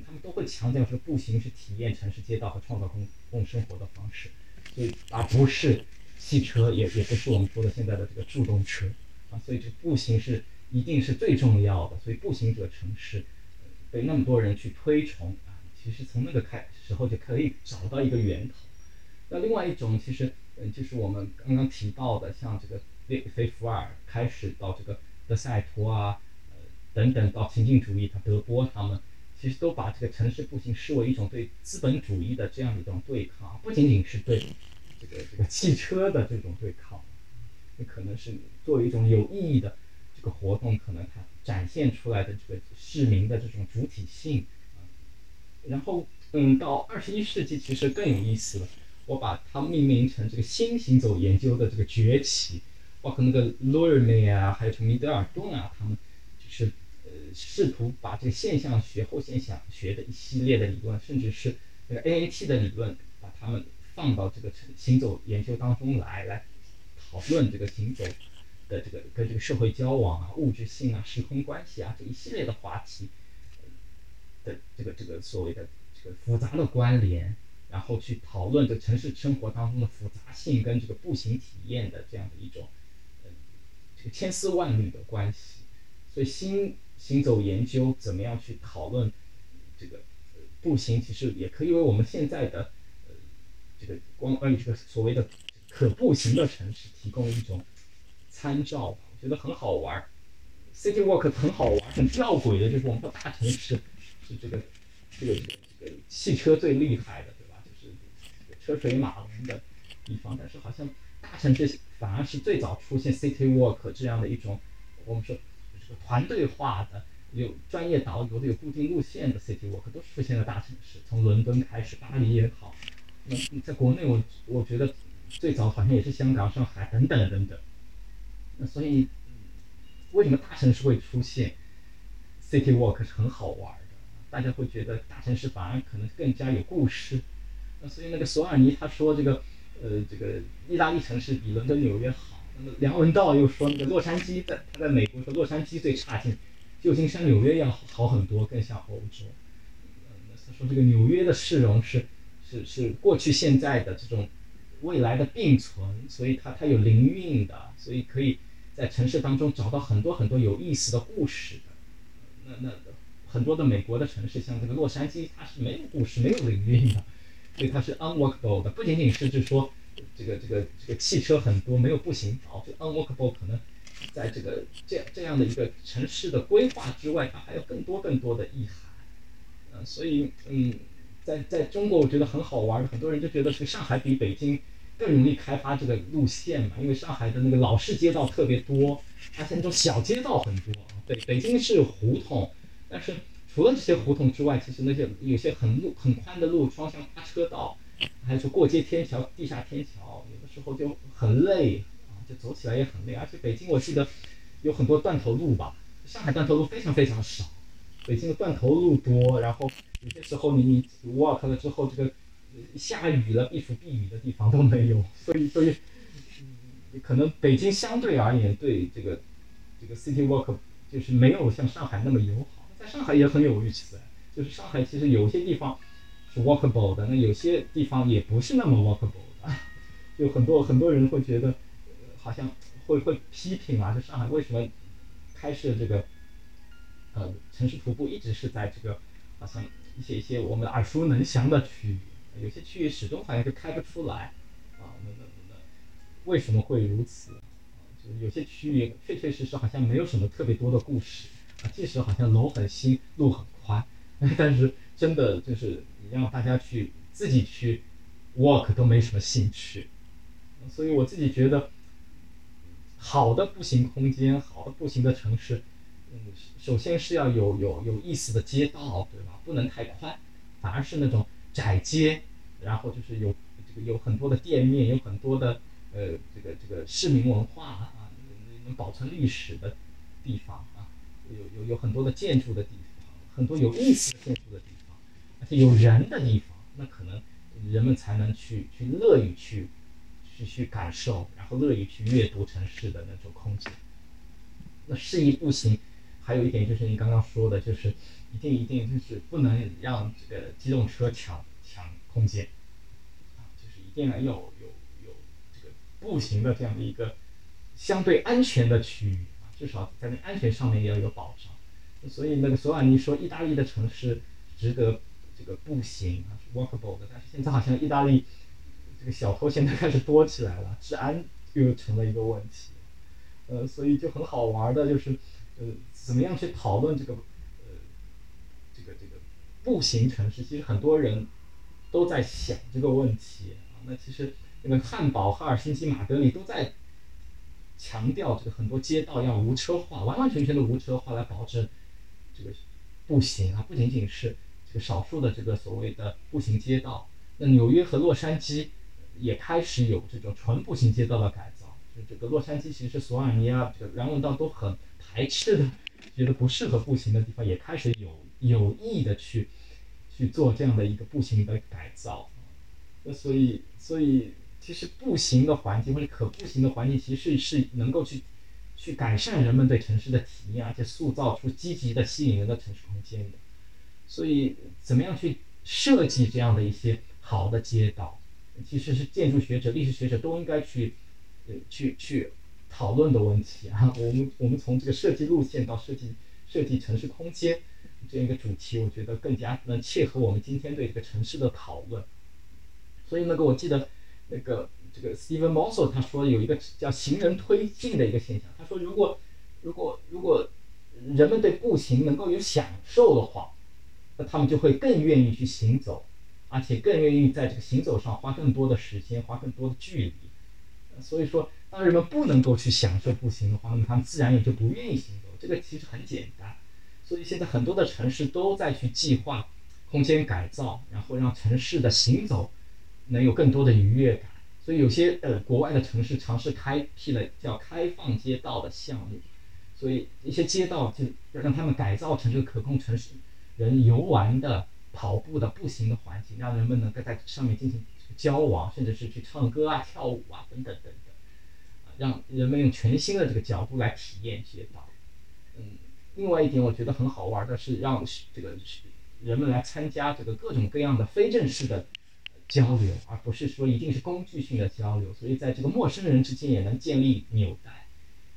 B: 他们都会强调说步行是体验城市街道和创造公共生活的方式，所以而不是汽车，也也不是我们说的现在的这个助动车啊。所以这步行是一定是最重要的，所以步行者城市。被那么多人去推崇啊，其实从那个开时候就可以找到一个源头。那另外一种其实，嗯，就是我们刚刚提到的，像这个列菲福尔开始到这个德赛图啊，呃等等到情境主义，他德波他们，其实都把这个城市步行视为一种对资本主义的这样的一种对抗，不仅仅是对这个这个汽车的这种对抗，也可能是作为一种有意义的这个活动，可能它。展现出来的这个市民的这种主体性，然后嗯，到二十一世纪其实更有意思了。我把它命名成这个新行走研究的这个崛起，包括那个罗尔内啊，还有这个米德尔顿啊，他们就是呃试图把这个现象学、后现象学的一系列的理论，甚至是那个 AAT 的理论，把它们放到这个行走研究当中来，来讨论这个行走。的这个跟这个社会交往啊、物质性啊、时空关系啊这一系列的话题的这个这个所谓的这个复杂的关联，然后去讨论这城市生活当中的复杂性跟这个步行体验的这样的一种呃这个千丝万缕的关系。所以新行走研究怎么样去讨论这个步行，其实也可以为我们现在的这个光关于这个所谓的可步行的城市提供一种。参照，我觉得很好玩。City Walk 很好玩，很吊诡的，就是我们说大城市 是这个这个这个这个汽车最厉害的，对吧？就是车水马龙的地方。但是好像大城市反而是最早出现 City Walk 这样的一种，我们说这个团队化的、有专业导游的、有固定路线的 City Walk 都出现在大城市，从伦敦开始，巴黎也好。那在国内，我我觉得最早好像也是香港、上海等等等等。所以，为什么大城市会出现 city walk 是很好玩的？大家会觉得大城市反而可能更加有故事。那所以那个索尔尼他说这个，呃，这个意大利城市比伦敦、纽约好。那么梁文道又说那个洛杉矶在他在美国说洛杉矶最差劲，旧金山、纽约要好很多，更像欧洲。那他说这个纽约的市容是是是过去现在的这种。未来的并存，所以它它有灵韵的，所以可以在城市当中找到很多很多有意思的故事的。那那很多的美国的城市，像这个洛杉矶，它是没有故事、没有领域的，所以它是 unworkable 的。不仅仅是就说这个这个这个汽车很多，没有步行道，就 unworkable 可能在这个这样这样的一个城市的规划之外，它还有更多更多的意涵。嗯，所以嗯，在在中国我觉得很好玩，很多人就觉得是上海比北京。更容易开发这个路线嘛，因为上海的那个老式街道特别多，而且那种小街道很多。北北京是胡同，但是除了这些胡同之外，其实那些有些很路很宽的路，双向八车道，还有说过街天桥、地下天桥，有的时候就很累啊，就走起来也很累。而且北京我记得有很多断头路吧，上海断头路非常非常少，北京的断头路多，然后有些时候你你 walk 了之后，这个下雨了避暑避雨的地方都没有，所以所以可能北京相对而言对这个这个 city walk 就是没有像上海那么友好，在上海也很有意思，就是上海其实有些地方。是 walkable 的，那有些地方也不是那么 walkable 的，就很多很多人会觉得，好像会会批评啊，就上海为什么开设这个呃城市徒步一直是在这个好像一些一些我们耳熟能详的区域，有些区域始终好像就开不出来啊，那那那为什么会如此？就有些区域确确实实好像没有什么特别多的故事啊，即使好像楼很新，路很宽，但是真的就是你。让大家去自己去 walk 都没什么兴趣，所以我自己觉得，好的步行空间，好的步行的城市，嗯，首先是要有有有意思的街道，对吧？不能太宽，反而是那种窄街，然后就是有这个有很多的店面，有很多的呃这个这个市民文化啊，能保存历史的地方啊，有有有很多的建筑的地方，很多有意思的建筑的地方。而且有人的地方，那可能人们才能去去乐于去去去感受，然后乐于去阅读城市的那种空间。那适宜步行，还有一点就是你刚刚说的，就是一定一定就是不能让这个机动车抢抢空间，啊，就是一定要有有有这个步行的这样的一个相对安全的区域啊，至少在那安全上面也要有保障。所以那个索尔尼说，意大利的城市值得。这个步行啊是 walkable 的，但是现在好像意大利这个小偷现在开始多起来了，治安又成了一个问题，呃，所以就很好玩的就是，呃，怎么样去讨论这个，呃，这个这个步行城市，其实很多人都在想这个问题啊。那其实那个汉堡、哈尔辛基、马德里都在强调这个很多街道要无车化，完完全全的无车化来保证这个步行啊，不仅仅是。这个少数的这个所谓的步行街道，那纽约和洛杉矶也开始有这种纯步行街道的改造。就这个洛杉矶其实索尔尼啊，这个人文道都很排斥的，觉得不适合步行的地方，也开始有有意的去去做这样的一个步行的改造。那所以所以其实步行的环境或者可步行的环境，其实是能够去去改善人们对城市的体验，而且塑造出积极的吸引人的城市空间的。所以，怎么样去设计这样的一些好的街道，其实是建筑学者、历史学者都应该去，呃，去去讨论的问题啊。我们我们从这个设计路线到设计设计城市空间这样一个主题，我觉得更加能切合我们今天对这个城市的讨论。所以那个我记得那个这个 Steven Mossel 他说有一个叫行人推进的一个现象，他说如果如果如果人们对步行能够有享受的话。那他们就会更愿意去行走，而且更愿意在这个行走上花更多的时间，花更多的距离。所以说，当人们不能够去享受步行的话，那么他们自然也就不愿意行走。这个其实很简单。所以现在很多的城市都在去计划空间改造，然后让城市的行走能有更多的愉悦感。所以有些呃国外的城市尝试开辟了叫开放街道的项目，所以一些街道就要让他们改造成这个可控城市。人游玩的、跑步的、步行的环境，让人们能够在上面进行交往，甚至是去唱歌啊、跳舞啊等等等等，让人们用全新的这个角度来体验街道。嗯，另外一点我觉得很好玩的是，让这个人们来参加这个各种各样的非正式的交流，而不是说一定是工具性的交流。所以在这个陌生人之间也能建立纽带，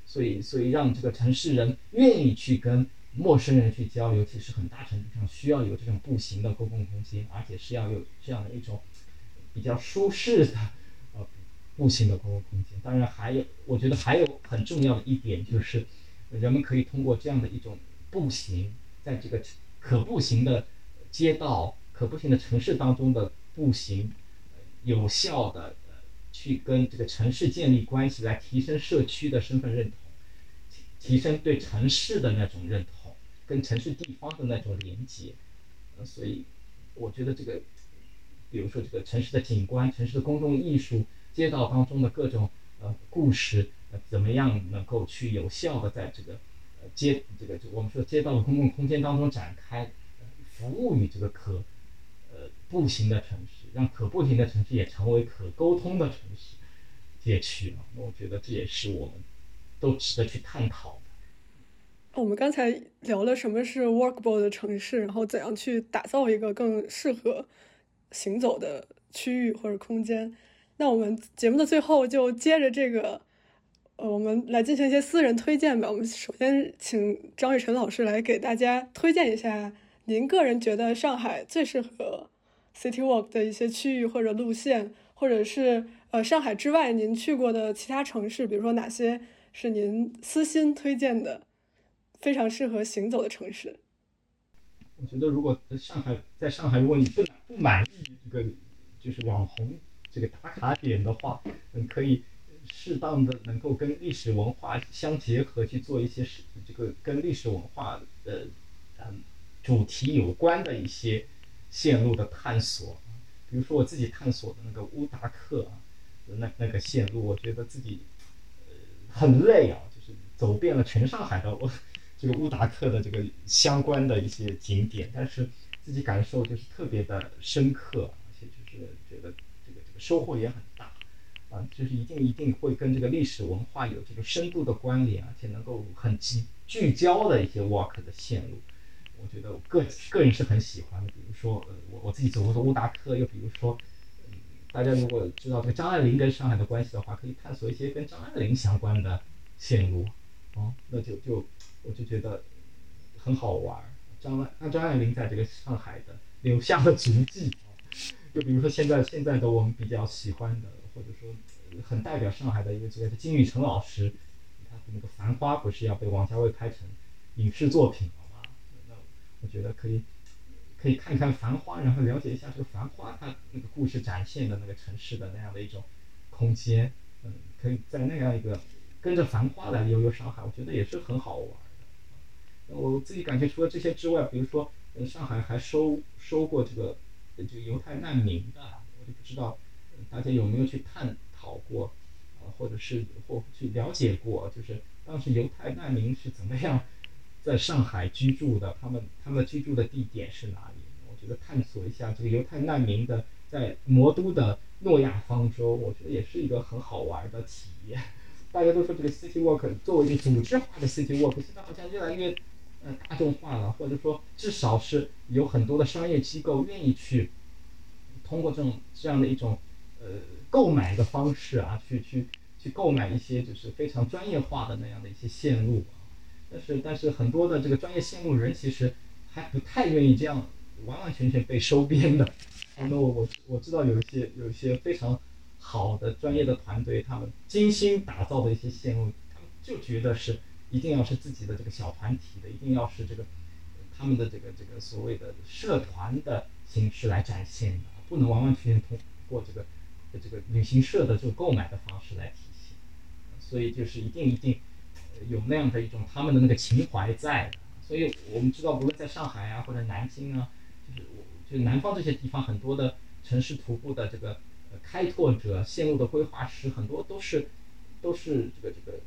B: 所以所以让这个城市人愿意去跟。陌生人去交流，其实很大程度上需要有这种步行的公共空间，而且是要有这样的一种比较舒适的步行的公共空间。当然，还有我觉得还有很重要的一点就是，人们可以通过这样的一种步行，在这个可步行的街道、可步行的城市当中的步行，有效的去跟这个城市建立关系，来提升社区的身份认同，提升对城市的那种认同。跟城市地方的那种连接，呃，所以我觉得这个比如说这个城市的景观、城市的公众艺术、街道当中的各种呃故事，呃怎么样能够去有效的在这个呃街这个我们说街道的公共空间当中展开，服务于这个可呃步行的城市，让可步行的城市也成为可沟通的城市街区啊，我觉得这也是我们都值得去探讨的。
A: 我们刚才聊了什么是 walkable 的城市，然后怎样去打造一个更适合行走的区域或者空间。那我们节目的最后就接着这个，呃，我们来进行一些私人推荐吧。我们首先请张雨晨老师来给大家推荐一下您个人觉得上海最适合 city walk 的一些区域或者路线，或者是呃上海之外您去过的其他城市，比如说哪些是您私心推荐的。非常适合行走的城市。
B: 我觉得，如果在上海，在上海，如果你不不满意这个就是网红这个打卡点的话，嗯，可以适当的能够跟历史文化相结合，去做一些是这个跟历史文化的嗯主题有关的一些线路的探索。比如说我自己探索的那个乌达克，那那个线路，我觉得自己呃很累啊，就是走遍了全上海的我。这个乌达克的这个相关的一些景点，但是自己感受就是特别的深刻，而且就是觉得收获也很大，啊，就是一定一定会跟这个历史文化有这个深度的关联，而且能够很集聚焦的一些 walk 的线路，我觉得个个人是很喜欢的。比如说，呃，我我自己走过的乌达克，又比如说，大家如果知道这个张爱玲跟上海的关系的话，可以探索一些跟张爱玲相关的线路，哦，那就就。我就觉得很好玩。张爱那张爱玲在这个上海的留下了足迹就比如说现在现在的我们比较喜欢的，或者说很代表上海的一个这个金宇澄老师，他的那个《繁花》不是要被王家卫拍成影视作品了吗？那我觉得可以可以看看《繁花》，然后了解一下这个《繁花》它那个故事展现的那个城市的那样的一种空间。嗯，可以在那样一个跟着《繁花》来悠悠上海，我觉得也是很好玩的。我自己感觉，除了这些之外，比如说，上海还收收过这个，这个犹太难民的，我就不知道，大家有没有去探讨过，啊，或者是或去了解过，就是当时犹太难民是怎么样在上海居住的，他们他们居住的地点是哪里？我觉得探索一下这个犹太难民的在魔都的诺亚方舟，我觉得也是一个很好玩的体验。大家都说这个 city walk 作为一个组织化的 city walk，现在好像越来越。呃，大众化了，或者说至少是有很多的商业机构愿意去通过这种这样的一种呃购买的方式啊，去去去购买一些就是非常专业化的那样的一些线路啊。但是但是很多的这个专业线路人其实还不太愿意这样完完全全被收编的。那我我我知道有一些有一些非常好的专业的团队，他们精心打造的一些线路，他们就觉得是。一定要是自己的这个小团体的，一定要是这个他们的这个这个所谓的社团的形式来展现的，不能完完全全通过这个这个旅行社的这个购买的方式来体现。所以就是一定一定有那样的一种他们的那个情怀在。所以我们知道，无论在上海啊或者南京啊，就是我就南方这些地方很多的城市徒步的这个开拓者、线路的规划师，很多都是都是这个这个。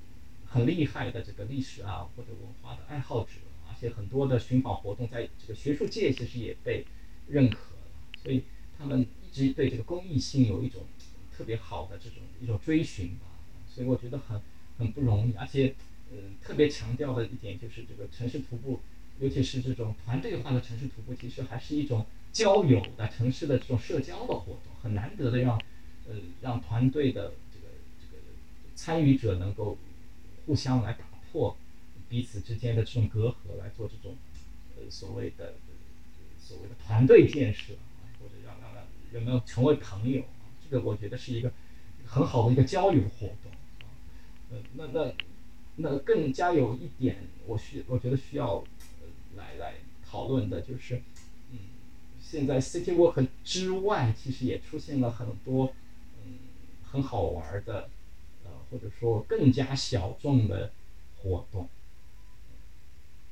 B: 很厉害的这个历史啊或者文化的爱好者，而且很多的寻宝活动在这个学术界其实也被认可了，所以他们一直对这个公益性有一种特别好的这种一种追寻吧，所以我觉得很很不容易，而且嗯特别强调的一点就是这个城市徒步，尤其是这种团队化的城市徒步，其实还是一种交友的城市的这种社交的活动，很难得的让呃让团队的这个这个参与者能够。互相来打破彼此之间的这种隔阂，来做这种呃所谓的所谓的团队建设，或者让让让人们成为朋友，这个我觉得是一个很好的一个交流活动。呃，那那那更加有一点，我需我觉得需要来来讨论的就是，嗯，现在 City Walk 之外，其实也出现了很多嗯很好玩的。或者说更加小众的活动，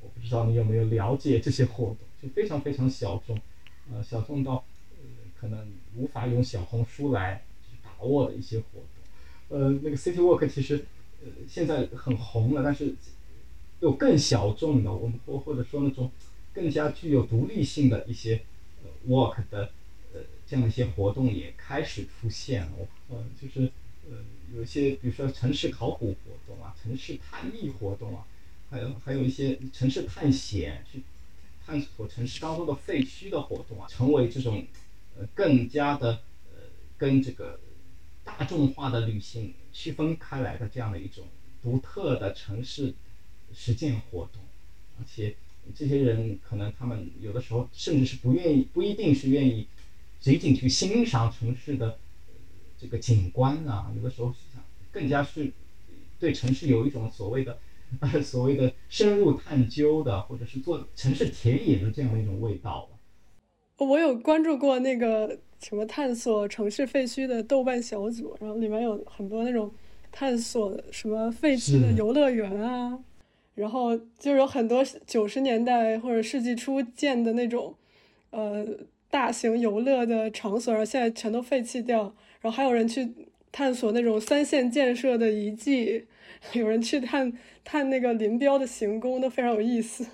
B: 我不知道你有没有了解这些活动，就非常非常小众，呃，小众到，呃，可能无法用小红书来把握的一些活动。呃，那个 City Walk 其实呃现在很红了，但是有更小众的，我们或或者说那种更加具有独立性的一些呃 walk 的呃这样一些活动也开始出现了。呃，就是有些比如说城市考古活动啊，城市探秘活动啊，还有还有一些城市探险去探索城市当中的废墟的活动啊，成为这种呃更加的呃跟这个。大众化的旅行区分开来的这样的一种独特的城市实践活动，而且这些人可能他们有的时候甚至是不愿意，不一定是愿意仅仅去欣赏城市的这个景观啊，有的时候想更加是对城市有一种所谓的 所谓的深入探究的，或者是做城市田野的这样的一种味道
A: 我有关注过那个。什么探索城市废墟的豆瓣小组，然后里面有很多那种探索什么废弃的游乐园啊，然后就有很多九十年代或者世纪初建的那种呃大型游乐的场所，然后现在全都废弃掉，然后还有人去探索那种三线建设的遗迹，有人去探探那个林彪的行宫，都非常有意思。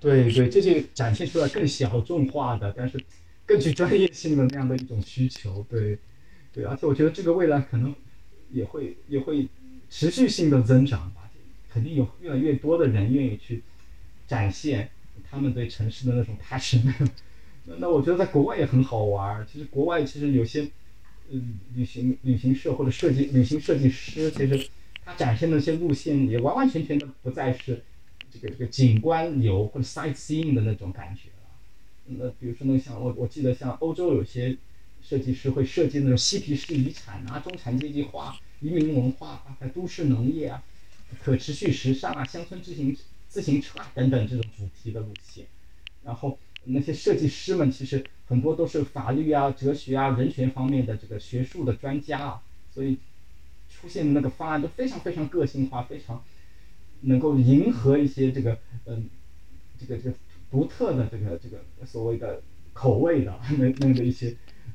B: 对对，这就展现出来更小众化的，但是。更具专业性的那样的一种需求，对，对，而且我觉得这个未来可能也会也会持续性的增长吧，肯定有越来越多的人愿意去展现他们对城市的那种 passion。那那我觉得在国外也很好玩，其实国外其实有些嗯旅行旅行社或者设计旅行设计师，其实他展现的那些路线也完完全全的不再是这个这个景观游或者 sightseeing 的那种感觉了。那比如说，那像我我记得，像欧洲有些设计师会设计那种嬉皮士遗产啊、中产阶级化、移民文化啊、都市农业啊、可持续时尚啊、乡村自行自行车啊等等这种主题的路线。然后那些设计师们其实很多都是法律啊、哲学啊、人权方面的这个学术的专家啊，所以出现的那个方案都非常非常个性化，非常能够迎合一些这个嗯这个这个。独特的这个这个所谓的口味的 那那个一些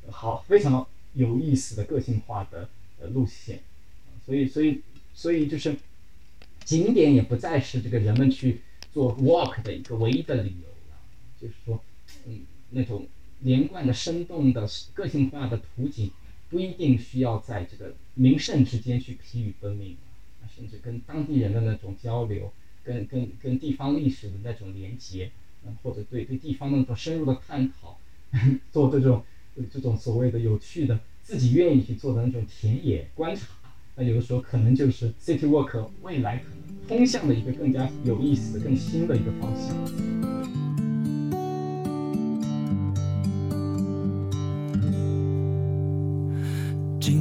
B: 好非常有意思的个性化的呃路线，所以所以所以就是景点也不再是这个人们去做 walk 的一个唯一的理由，就是说嗯那种连贯的生动的个性化的图景不一定需要在这个名胜之间去疲于奔命，甚至跟当地人的那种交流，跟跟跟地方历史的那种连接。或者对对地方那种深入的探讨，做这种这种所谓的有趣的自己愿意去做的那种田野观察，那有的时候可能就是 city walk 未来可能通向的一个更加有意思、更新的一个方向。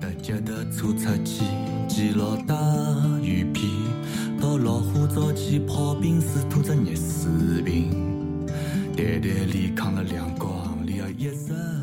A: 特急特车出去，记老踏雨披，到老虎灶去泡冰水，
D: 吐着热水瓶，袋袋里扛了两角筐，里有一只。